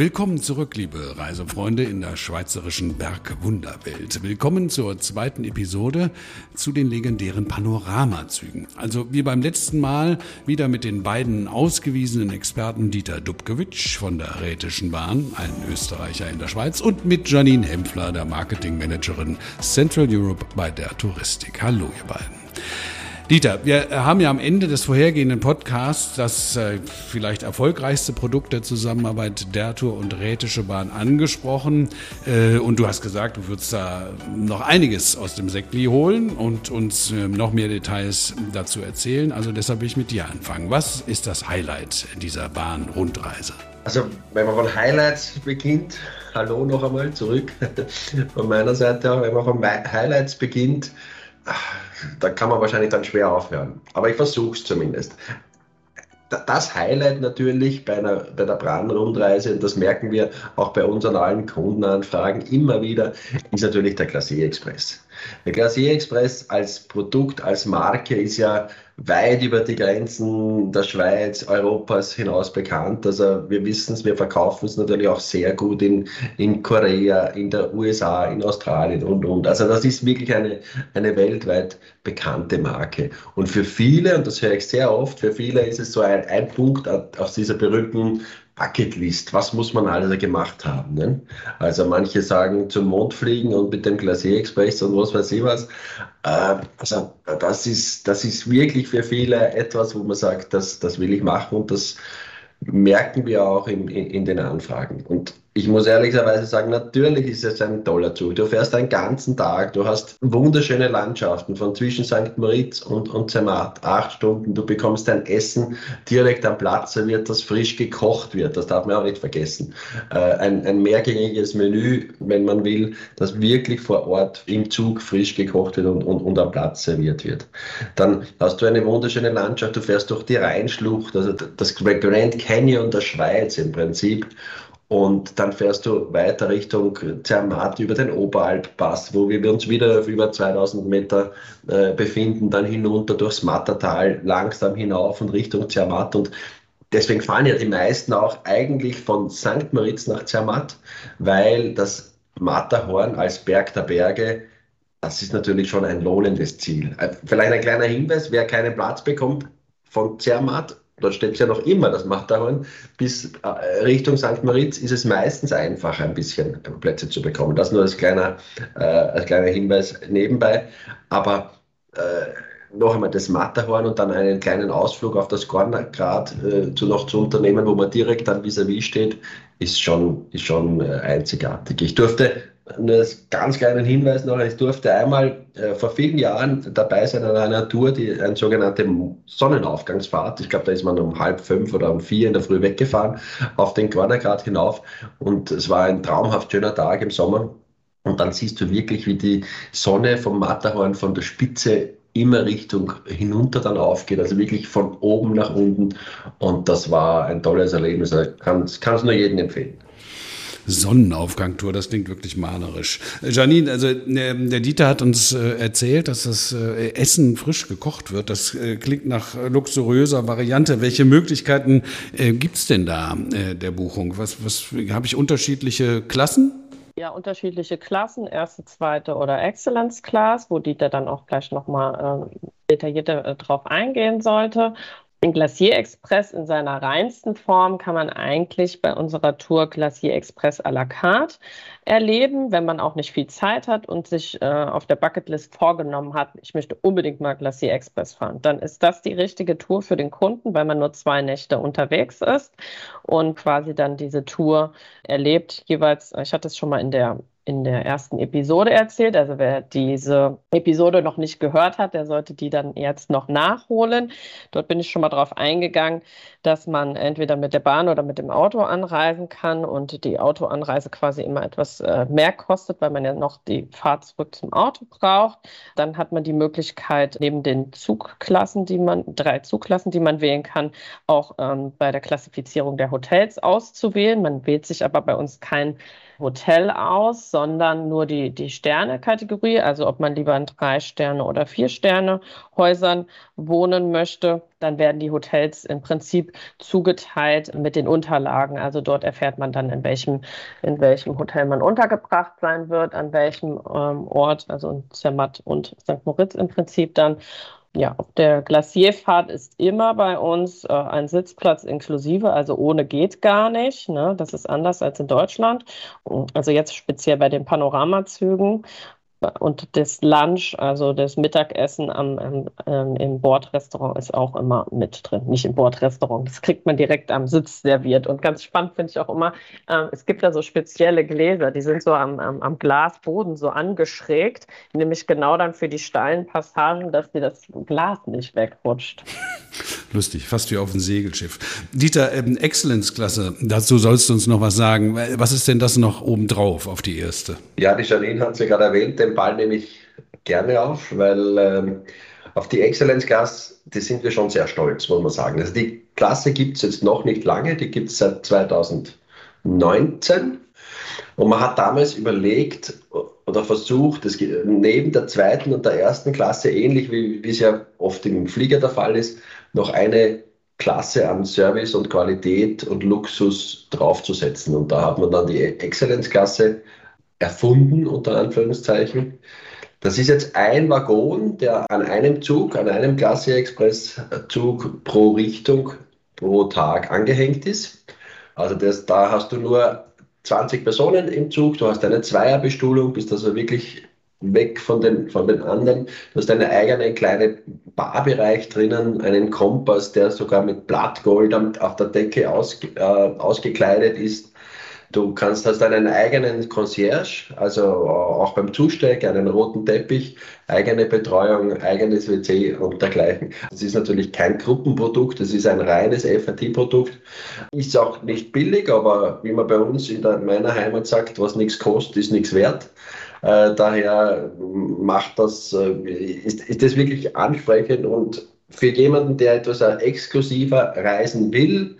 Willkommen zurück, liebe Reisefreunde in der schweizerischen Bergwunderwelt. Willkommen zur zweiten Episode zu den legendären Panoramazügen. Also wie beim letzten Mal wieder mit den beiden ausgewiesenen Experten Dieter Dubkewitsch von der Rätischen Bahn, ein Österreicher in der Schweiz, und mit Janine Hempfler, der Marketingmanagerin Central Europe bei der Touristik. Hallo, ihr beiden. Dieter, wir haben ja am Ende des vorhergehenden Podcasts das äh, vielleicht erfolgreichste Produkt der Zusammenarbeit der Tour und Rätische Bahn angesprochen. Äh, und du hast gesagt, du würdest da noch einiges aus dem Sektli holen und uns äh, noch mehr Details dazu erzählen. Also deshalb will ich mit dir anfangen. Was ist das Highlight dieser Bahn-Rundreise? Also, wenn man von Highlights beginnt, hallo noch einmal zurück von meiner Seite, wenn man von Highlights beginnt, da kann man wahrscheinlich dann schwer aufhören. Aber ich versuche es zumindest. Das Highlight natürlich bei einer, bei der Brandrundreise, und das merken wir auch bei unseren allen Kundenanfragen immer wieder, ist natürlich der Glacier Express. Der Glacier Express als Produkt, als Marke ist ja weit über die Grenzen der Schweiz, Europas hinaus bekannt. Also wir wissen es, wir verkaufen es natürlich auch sehr gut in, in Korea, in der USA, in Australien und, und. Also das ist wirklich eine, eine weltweit bekannte Marke. Und für viele, und das höre ich sehr oft, für viele ist es so ein, ein Punkt aus dieser berühmten Bucketlist, was muss man alles gemacht haben? Ne? Also manche sagen zum Mond fliegen und mit dem Glacier Express und was weiß ich was. Äh, also das ist, das ist wirklich für viele etwas, wo man sagt, das, das will ich machen und das merken wir auch in, in, in den Anfragen. Und ich muss ehrlicherweise sagen, natürlich ist es ein toller Zug. Du fährst einen ganzen Tag, du hast wunderschöne Landschaften von zwischen St. Moritz und, und Zermatt, acht Stunden. Du bekommst dein Essen direkt am Platz serviert, das frisch gekocht wird. Das darf man auch nicht vergessen. Äh, ein, ein mehrgängiges Menü, wenn man will, das wirklich vor Ort im Zug frisch gekocht wird und, und, und am Platz serviert wird. Dann hast du eine wunderschöne Landschaft, du fährst durch die Rheinschlucht, also das Grand Canyon der Schweiz im Prinzip. Und dann fährst du weiter Richtung Zermatt über den Oberalppass, wo wir uns wieder auf über 2000 Meter äh, befinden, dann hinunter durchs Mattertal, langsam hinauf und Richtung Zermatt. Und deswegen fahren ja die meisten auch eigentlich von St. Moritz nach Zermatt, weil das Matterhorn als Berg der Berge das ist natürlich schon ein lohnendes Ziel. Äh, vielleicht ein kleiner Hinweis, wer keinen Platz bekommt von Zermatt dort steht es ja noch immer, das Matterhorn, bis äh, Richtung St. Moritz ist es meistens einfacher, ein bisschen Plätze zu bekommen. Das nur als kleiner, äh, als kleiner Hinweis nebenbei. Aber äh, noch einmal das Matterhorn und dann einen kleinen Ausflug auf das Gornergrad äh, zu, noch zu unternehmen, wo man direkt dann vis-à-vis -vis steht, ist schon, ist schon äh, einzigartig. Ich durfte nur ganz kleinen Hinweis noch, ich durfte einmal äh, vor vielen Jahren dabei sein an einer Tour, die eine sogenannte Sonnenaufgangsfahrt. Ich glaube, da ist man um halb fünf oder um vier in der Früh weggefahren, auf den Gornergrad hinauf. Und es war ein traumhaft schöner Tag im Sommer. Und dann siehst du wirklich, wie die Sonne vom Matterhorn von der Spitze immer Richtung hinunter dann aufgeht, also wirklich von oben nach unten. Und das war ein tolles Erlebnis. Ich kann es nur jedem empfehlen. Sonnenaufgang-Tour. Das klingt wirklich malerisch. Janine, also ähm, der Dieter hat uns äh, erzählt, dass das äh, Essen frisch gekocht wird. Das äh, klingt nach luxuriöser Variante. Welche Möglichkeiten gibt es denn da der Buchung? Was, was habe ich unterschiedliche Klassen? Ja, unterschiedliche Klassen, erste, zweite oder Excellence Class, wo Dieter dann auch gleich nochmal äh, detaillierter äh, drauf eingehen sollte. Den Glacier Express in seiner reinsten Form kann man eigentlich bei unserer Tour Glacier Express à la carte erleben, wenn man auch nicht viel Zeit hat und sich äh, auf der Bucketlist vorgenommen hat, ich möchte unbedingt mal Glacier Express fahren. Dann ist das die richtige Tour für den Kunden, weil man nur zwei Nächte unterwegs ist und quasi dann diese Tour erlebt. Jeweils, ich hatte es schon mal in der in der ersten Episode erzählt. Also wer diese Episode noch nicht gehört hat, der sollte die dann jetzt noch nachholen. Dort bin ich schon mal darauf eingegangen, dass man entweder mit der Bahn oder mit dem Auto anreisen kann und die Autoanreise quasi immer etwas äh, mehr kostet, weil man ja noch die Fahrt zurück zum Auto braucht. Dann hat man die Möglichkeit, neben den Zugklassen, die man, drei Zugklassen, die man wählen kann, auch ähm, bei der Klassifizierung der Hotels auszuwählen. Man wählt sich aber bei uns kein Hotel aus, sondern nur die, die Sterne-Kategorie, also ob man lieber in drei Sterne oder vier Sterne Häusern wohnen möchte, dann werden die Hotels im Prinzip zugeteilt mit den Unterlagen. Also dort erfährt man dann, in welchem, in welchem Hotel man untergebracht sein wird, an welchem ähm, Ort, also in Zermatt und St. Moritz im Prinzip dann. Ja, auf der Glacierfahrt ist immer bei uns äh, ein Sitzplatz inklusive, also ohne geht gar nicht. Ne? Das ist anders als in Deutschland. Also jetzt speziell bei den Panoramazügen und das Lunch, also das Mittagessen am, am ähm, im Bordrestaurant ist auch immer mit drin. Nicht im Bordrestaurant, das kriegt man direkt am Sitz serviert. Und ganz spannend finde ich auch immer, äh, es gibt da so spezielle Gläser, die sind so am, am, am, Glasboden so angeschrägt, nämlich genau dann für die steilen Passagen, dass dir das Glas nicht wegrutscht. Lustig, fast wie auf dem Segelschiff. Dieter, ähm, Exzellenzklasse, dazu sollst du uns noch was sagen. Was ist denn das noch obendrauf auf die erste? Ja, die Janine hat es ja gerade erwähnt, den Ball nehme ich gerne auf, weil ähm, auf die Exzellenzklasse, die sind wir schon sehr stolz, muss man sagen. Also die Klasse gibt es jetzt noch nicht lange, die gibt es seit 2019. Und man hat damals überlegt oder versucht, es neben der zweiten und der ersten Klasse, ähnlich wie, wie es ja oft im Flieger der Fall ist, noch eine Klasse an Service und Qualität und Luxus draufzusetzen. Und da hat man dann die Exzellenzklasse erfunden, unter Anführungszeichen. Das ist jetzt ein Waggon, der an einem Zug, an einem Glacier Express Zug pro Richtung pro Tag angehängt ist. Also das, da hast du nur 20 Personen im Zug, du hast eine Zweierbestuhlung, bist also wirklich weg von den, von den anderen. Du hast einen eigenen kleinen Barbereich drinnen, einen Kompass, der sogar mit Blattgold auf der Decke aus, äh, ausgekleidet ist. Du kannst hast einen eigenen Concierge, also auch beim Zusteig, einen roten Teppich, eigene Betreuung, eigenes WC und dergleichen. Das ist natürlich kein Gruppenprodukt, das ist ein reines FAT-Produkt. Ist auch nicht billig, aber wie man bei uns in der, meiner Heimat sagt, was nichts kostet, ist nichts wert. Äh, daher macht das, äh, ist, ist das wirklich ansprechend und für jemanden, der etwas exklusiver reisen will,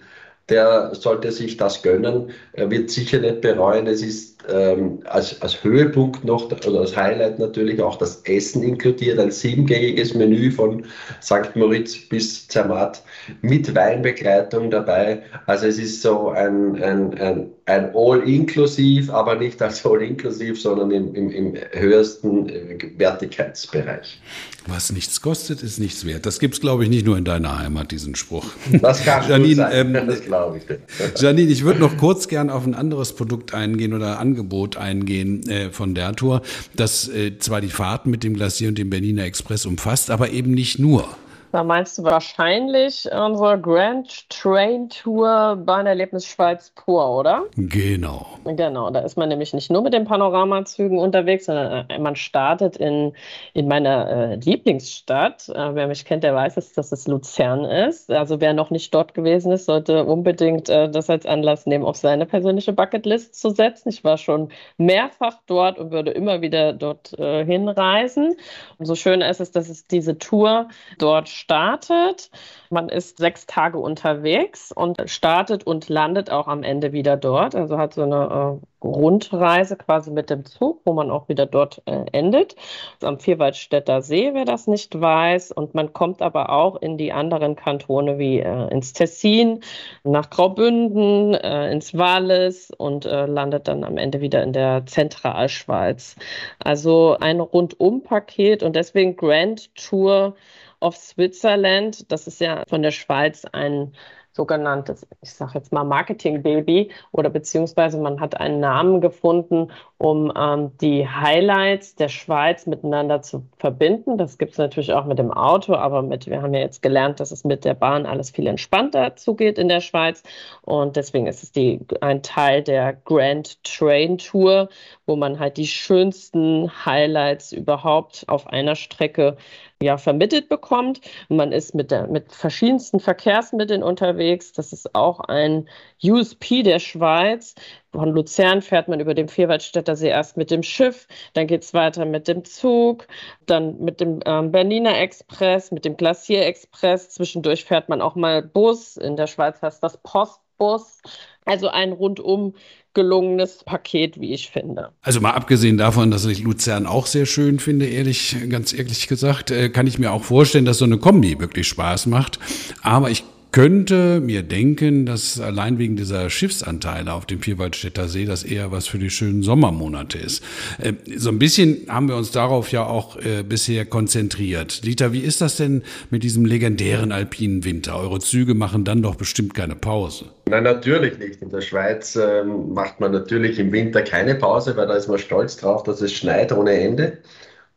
der sollte sich das gönnen. Er wird sicher nicht bereuen. Es ist ähm, als, als Höhepunkt noch oder als Highlight natürlich auch das Essen inkludiert. Ein siebengängiges Menü von St. Moritz bis Zermatt mit Weinbegleitung dabei. Also es ist so ein, ein, ein, ein All-Inklusiv, aber nicht als All-Inklusiv, sondern im, im, im höchsten äh, Wertigkeitsbereich. Was nichts kostet, ist nichts wert. Das gibt es, glaube ich, nicht nur in deiner Heimat, diesen Spruch. Das kann Janine, sein. Ähm, das glaube ich. Janine, ich würde noch kurz gern auf ein anderes Produkt eingehen oder Angebot eingehen äh, von der Tour, das äh, zwar die Fahrten mit dem Glacier und dem Berliner Express umfasst, aber eben nicht nur. Da meinst du wahrscheinlich unsere Grand Train Tour Bahnerlebnis Schweiz pur, oder? Genau. Genau, da ist man nämlich nicht nur mit den Panoramazügen unterwegs, sondern äh, man startet in, in meiner äh, Lieblingsstadt. Äh, wer mich kennt, der weiß, dass, dass es Luzern ist. Also wer noch nicht dort gewesen ist, sollte unbedingt äh, das als Anlass nehmen, auf seine persönliche Bucketlist zu setzen. Ich war schon mehrfach dort und würde immer wieder dort äh, hinreisen. Umso schöner ist es, dass es diese Tour dort startet. Man ist sechs Tage unterwegs und startet und landet auch am Ende wieder dort. Also hat so eine äh, Rundreise quasi mit dem Zug, wo man auch wieder dort äh, endet. Also am Vierwaldstätter See, wer das nicht weiß. Und man kommt aber auch in die anderen Kantone wie äh, ins Tessin, nach Graubünden, äh, ins Wallis und äh, landet dann am Ende wieder in der Zentralschweiz. Also ein Rundum-Paket und deswegen Grand Tour of Switzerland. Das ist ja von der Schweiz ein sogenanntes, ich sage jetzt mal Marketing-Baby oder beziehungsweise man hat einen Namen gefunden, um ähm, die Highlights der Schweiz miteinander zu verbinden. Das gibt es natürlich auch mit dem Auto, aber mit, wir haben ja jetzt gelernt, dass es mit der Bahn alles viel entspannter zugeht in der Schweiz und deswegen ist es die, ein Teil der Grand Train Tour, wo man halt die schönsten Highlights überhaupt auf einer Strecke ja, vermittelt bekommt. Man ist mit, der, mit verschiedensten Verkehrsmitteln unterwegs. Das ist auch ein USP der Schweiz. Von Luzern fährt man über den Vierwaldstätter See erst mit dem Schiff, dann geht es weiter mit dem Zug, dann mit dem ähm, Berliner Express, mit dem Glacier Express. Zwischendurch fährt man auch mal Bus. In der Schweiz heißt das Postbus. Also ein rundum gelungenes Paket, wie ich finde. Also mal abgesehen davon, dass ich Luzern auch sehr schön finde, ehrlich, ganz ehrlich gesagt, äh, kann ich mir auch vorstellen, dass so eine Kombi wirklich Spaß macht. Aber ich könnte mir denken, dass allein wegen dieser Schiffsanteile auf dem Vierwaldstätter See das eher was für die schönen Sommermonate ist. Äh, so ein bisschen haben wir uns darauf ja auch äh, bisher konzentriert. Dieter, wie ist das denn mit diesem legendären alpinen Winter? Eure Züge machen dann doch bestimmt keine Pause. Nein, natürlich nicht. In der Schweiz ähm, macht man natürlich im Winter keine Pause, weil da ist man stolz drauf, dass es schneit ohne Ende.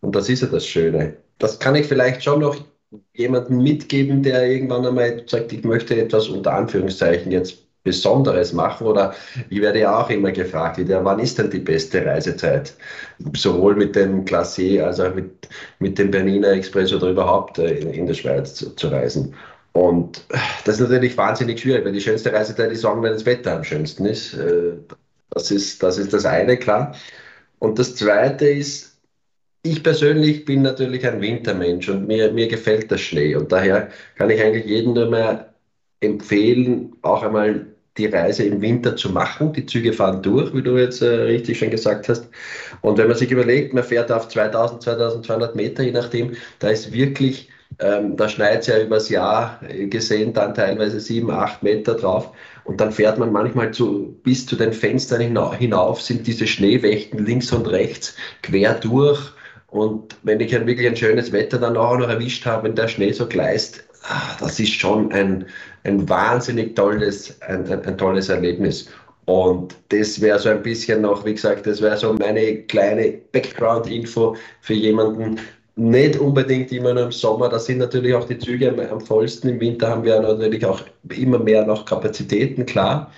Und das ist ja das Schöne. Das kann ich vielleicht schon noch jemanden mitgeben, der irgendwann einmal sagt, ich möchte etwas unter Anführungszeichen jetzt Besonderes machen oder ich werde ja auch immer gefragt, wieder, wann ist denn die beste Reisezeit? Sowohl mit dem Classier als auch mit, mit dem Berliner Express oder überhaupt äh, in, in der Schweiz zu, zu, reisen. Und das ist natürlich wahnsinnig schwierig, weil die schönste Reisezeit ist, sagen, wenn das Wetter am schönsten ist. Äh, das ist, das ist das eine, klar. Und das zweite ist, ich persönlich bin natürlich ein Wintermensch und mir, mir gefällt der Schnee. Und daher kann ich eigentlich jedem nur mehr empfehlen, auch einmal die Reise im Winter zu machen. Die Züge fahren durch, wie du jetzt äh, richtig schon gesagt hast. Und wenn man sich überlegt, man fährt auf 2000, 2200 Meter, je nachdem, da ist wirklich, ähm, da schneit es ja übers Jahr gesehen, dann teilweise 7, 8 Meter drauf. Und dann fährt man manchmal zu, bis zu den Fenstern hinauf, sind diese Schneewächten links und rechts quer durch und wenn ich ein wirklich ein schönes Wetter dann auch noch erwischt habe, wenn der Schnee so gleist, ah, das ist schon ein, ein wahnsinnig tolles, ein, ein, ein tolles Erlebnis. Und das wäre so ein bisschen noch, wie gesagt, das wäre so meine kleine Background-Info für jemanden, nicht unbedingt immer nur im Sommer, da sind natürlich auch die Züge am, am vollsten. Im Winter haben wir natürlich auch immer mehr noch Kapazitäten, klar.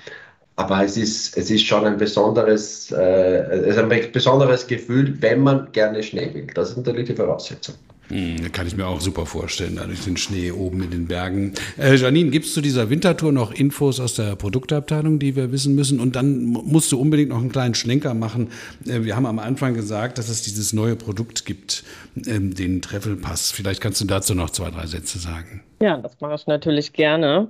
Aber es ist, es ist schon ein besonderes, äh, ein besonderes Gefühl, wenn man gerne Schnee will. Das ist natürlich die Voraussetzung. Hm, kann ich mir auch super vorstellen, da durch den Schnee oben in den Bergen. Äh, Janine, gibst du dieser Wintertour noch Infos aus der Produktabteilung, die wir wissen müssen? Und dann musst du unbedingt noch einen kleinen Schlenker machen. Äh, wir haben am Anfang gesagt, dass es dieses neue Produkt gibt, äh, den Treffelpass. Vielleicht kannst du dazu noch zwei, drei Sätze sagen. Ja, das mache ich natürlich gerne.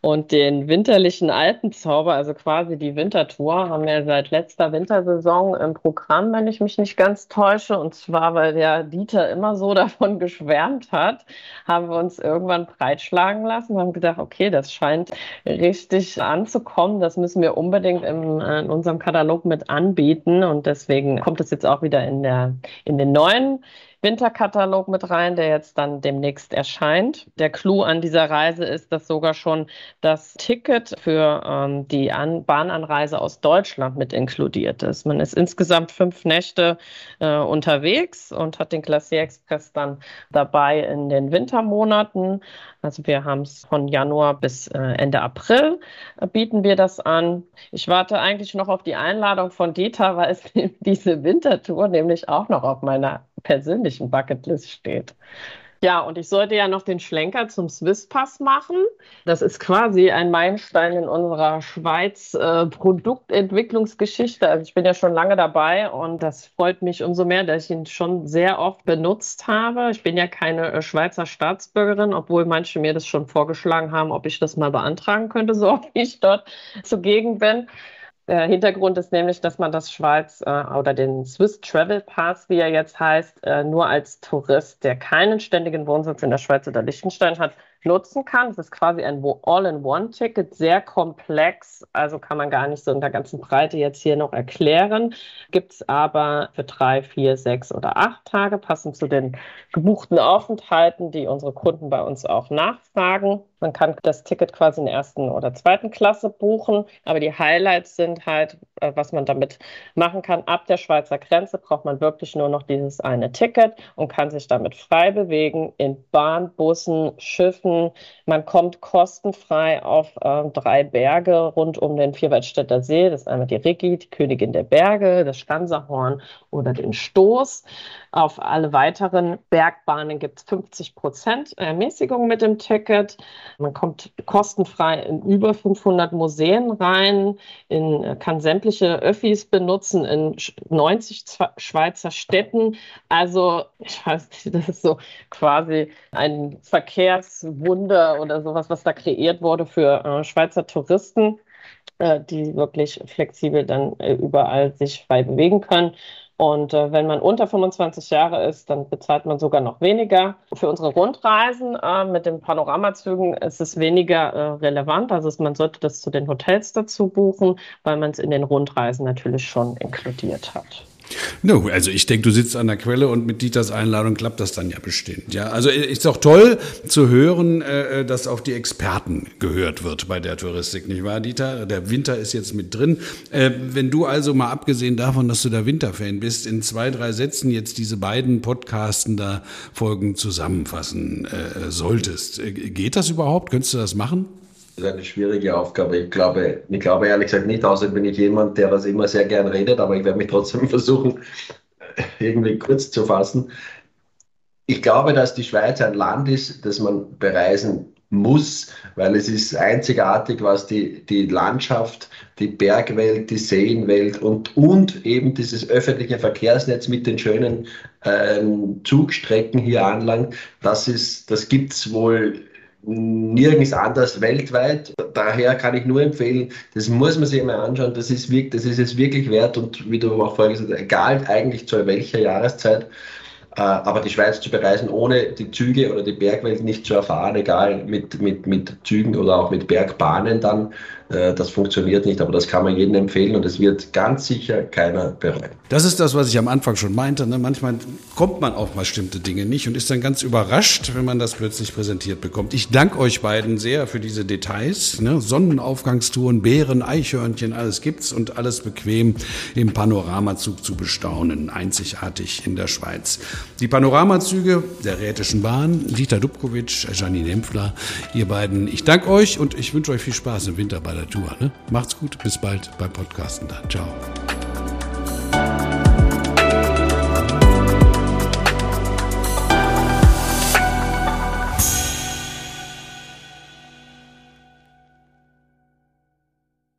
Und den winterlichen Alpenzauber, also quasi die Wintertour, haben wir seit letzter Wintersaison im Programm, wenn ich mich nicht ganz täusche. Und zwar, weil der Dieter immer so davon geschwärmt hat, haben wir uns irgendwann breitschlagen lassen und haben gedacht, okay, das scheint richtig anzukommen. Das müssen wir unbedingt im, in unserem Katalog mit anbieten. Und deswegen kommt es jetzt auch wieder in, der, in den neuen Winterkatalog mit rein, der jetzt dann demnächst erscheint. Der Clou an dieser Reise ist, dass sogar schon das Ticket für ähm, die an Bahnanreise aus Deutschland mit inkludiert ist. Man ist insgesamt fünf Nächte äh, unterwegs und hat den Glacier Express dann dabei in den Wintermonaten. Also wir haben es von Januar bis äh, Ende April äh, bieten wir das an. Ich warte eigentlich noch auf die Einladung von Dieter, weil es diese Wintertour nämlich auch noch auf meiner persönlichen Bucketlist steht. Ja, und ich sollte ja noch den Schlenker zum Swisspass machen. Das ist quasi ein Meilenstein in unserer Schweiz äh, Produktentwicklungsgeschichte. Also ich bin ja schon lange dabei und das freut mich umso mehr, dass ich ihn schon sehr oft benutzt habe. Ich bin ja keine äh, Schweizer Staatsbürgerin, obwohl manche mir das schon vorgeschlagen haben, ob ich das mal beantragen könnte, so oft wie ich dort zugegen bin. Der Hintergrund ist nämlich, dass man das Schweiz äh, oder den Swiss Travel Pass, wie er jetzt heißt, äh, nur als Tourist, der keinen ständigen Wohnsitz in der Schweiz oder Liechtenstein hat, nutzen kann. Es ist quasi ein All-in-One-Ticket, sehr komplex, also kann man gar nicht so in der ganzen Breite jetzt hier noch erklären. Gibt es aber für drei, vier, sechs oder acht Tage, passend zu den gebuchten Aufenthalten, die unsere Kunden bei uns auch nachfragen. Man kann das Ticket quasi in der ersten oder zweiten Klasse buchen, aber die Highlights sind halt, äh, was man damit machen kann. Ab der Schweizer Grenze braucht man wirklich nur noch dieses eine Ticket und kann sich damit frei bewegen in Bahn, Bussen, Schiffen. Man kommt kostenfrei auf äh, drei Berge rund um den Vierwaldstätter See. Das ist einmal die Rigi, die Königin der Berge, das Stanserhorn oder den Stoß. Auf alle weiteren Bergbahnen gibt es 50 Prozent Ermäßigung mit dem Ticket. Man kommt kostenfrei in über 500 Museen rein, in, kann sämtliche Öffis benutzen in 90 Schweizer Städten. Also, ich weiß nicht, das ist so quasi ein Verkehrswunder oder sowas, was da kreiert wurde für äh, Schweizer Touristen. äh, die wirklich flexibel dann äh, überall sich frei bewegen können. Und äh, wenn man unter 25 Jahre ist, dann bezahlt man sogar noch weniger. Für unsere Rundreisen äh, mit den Panoramazügen ist es weniger äh, relevant. Also man sollte das zu den Hotels dazu buchen, weil man es in den Rundreisen natürlich schon inkludiert hat. No, also ich denke, du sitzt an der Quelle und mit Dieters Einladung klappt das dann ja bestimmt. Ja, also ist doch toll zu hören, äh, dass auf die Experten gehört wird bei der Touristik, nicht wahr, Dieter? Der Winter ist jetzt mit drin. Äh, wenn du also mal abgesehen davon, dass du der Winterfan bist, in zwei, drei Sätzen jetzt diese beiden Podcasten da Folgen zusammenfassen äh, solltest, äh, geht das überhaupt? Könntest du das machen? Ist eine schwierige Aufgabe. Ich glaube, ich glaube ehrlich gesagt nicht, außer bin ich jemand, der das immer sehr gern redet, aber ich werde mich trotzdem versuchen, irgendwie kurz zu fassen. Ich glaube, dass die Schweiz ein Land ist, das man bereisen muss, weil es ist einzigartig, was die, die Landschaft, die Bergwelt, die Seenwelt und, und eben dieses öffentliche Verkehrsnetz mit den schönen ähm, Zugstrecken hier anlangt. Das, ist, das gibt es wohl nirgends anders weltweit. Daher kann ich nur empfehlen, das muss man sich mal anschauen, das ist, das ist es wirklich wert und wie du auch vorher gesagt hast, egal eigentlich zu welcher Jahreszeit, äh, aber die Schweiz zu bereisen, ohne die Züge oder die Bergwelt nicht zu erfahren, egal mit, mit, mit Zügen oder auch mit Bergbahnen dann, das funktioniert nicht, aber das kann man jedem empfehlen und es wird ganz sicher keiner bereuen. Das ist das, was ich am Anfang schon meinte. Ne? Manchmal kommt man auf bestimmte Dinge nicht und ist dann ganz überrascht, wenn man das plötzlich präsentiert bekommt. Ich danke euch beiden sehr für diese Details. Ne? Sonnenaufgangstouren, Bären, Eichhörnchen, alles gibt's und alles bequem im Panoramazug zu bestaunen. Einzigartig in der Schweiz. Die Panoramazüge der Rätischen Bahn, Dieter Dubkovic, Janine Empfler, ihr beiden. Ich danke euch und ich wünsche euch viel Spaß im Winter bei Tour. Ne? Macht's gut, bis bald beim Podcasten dann. Ciao.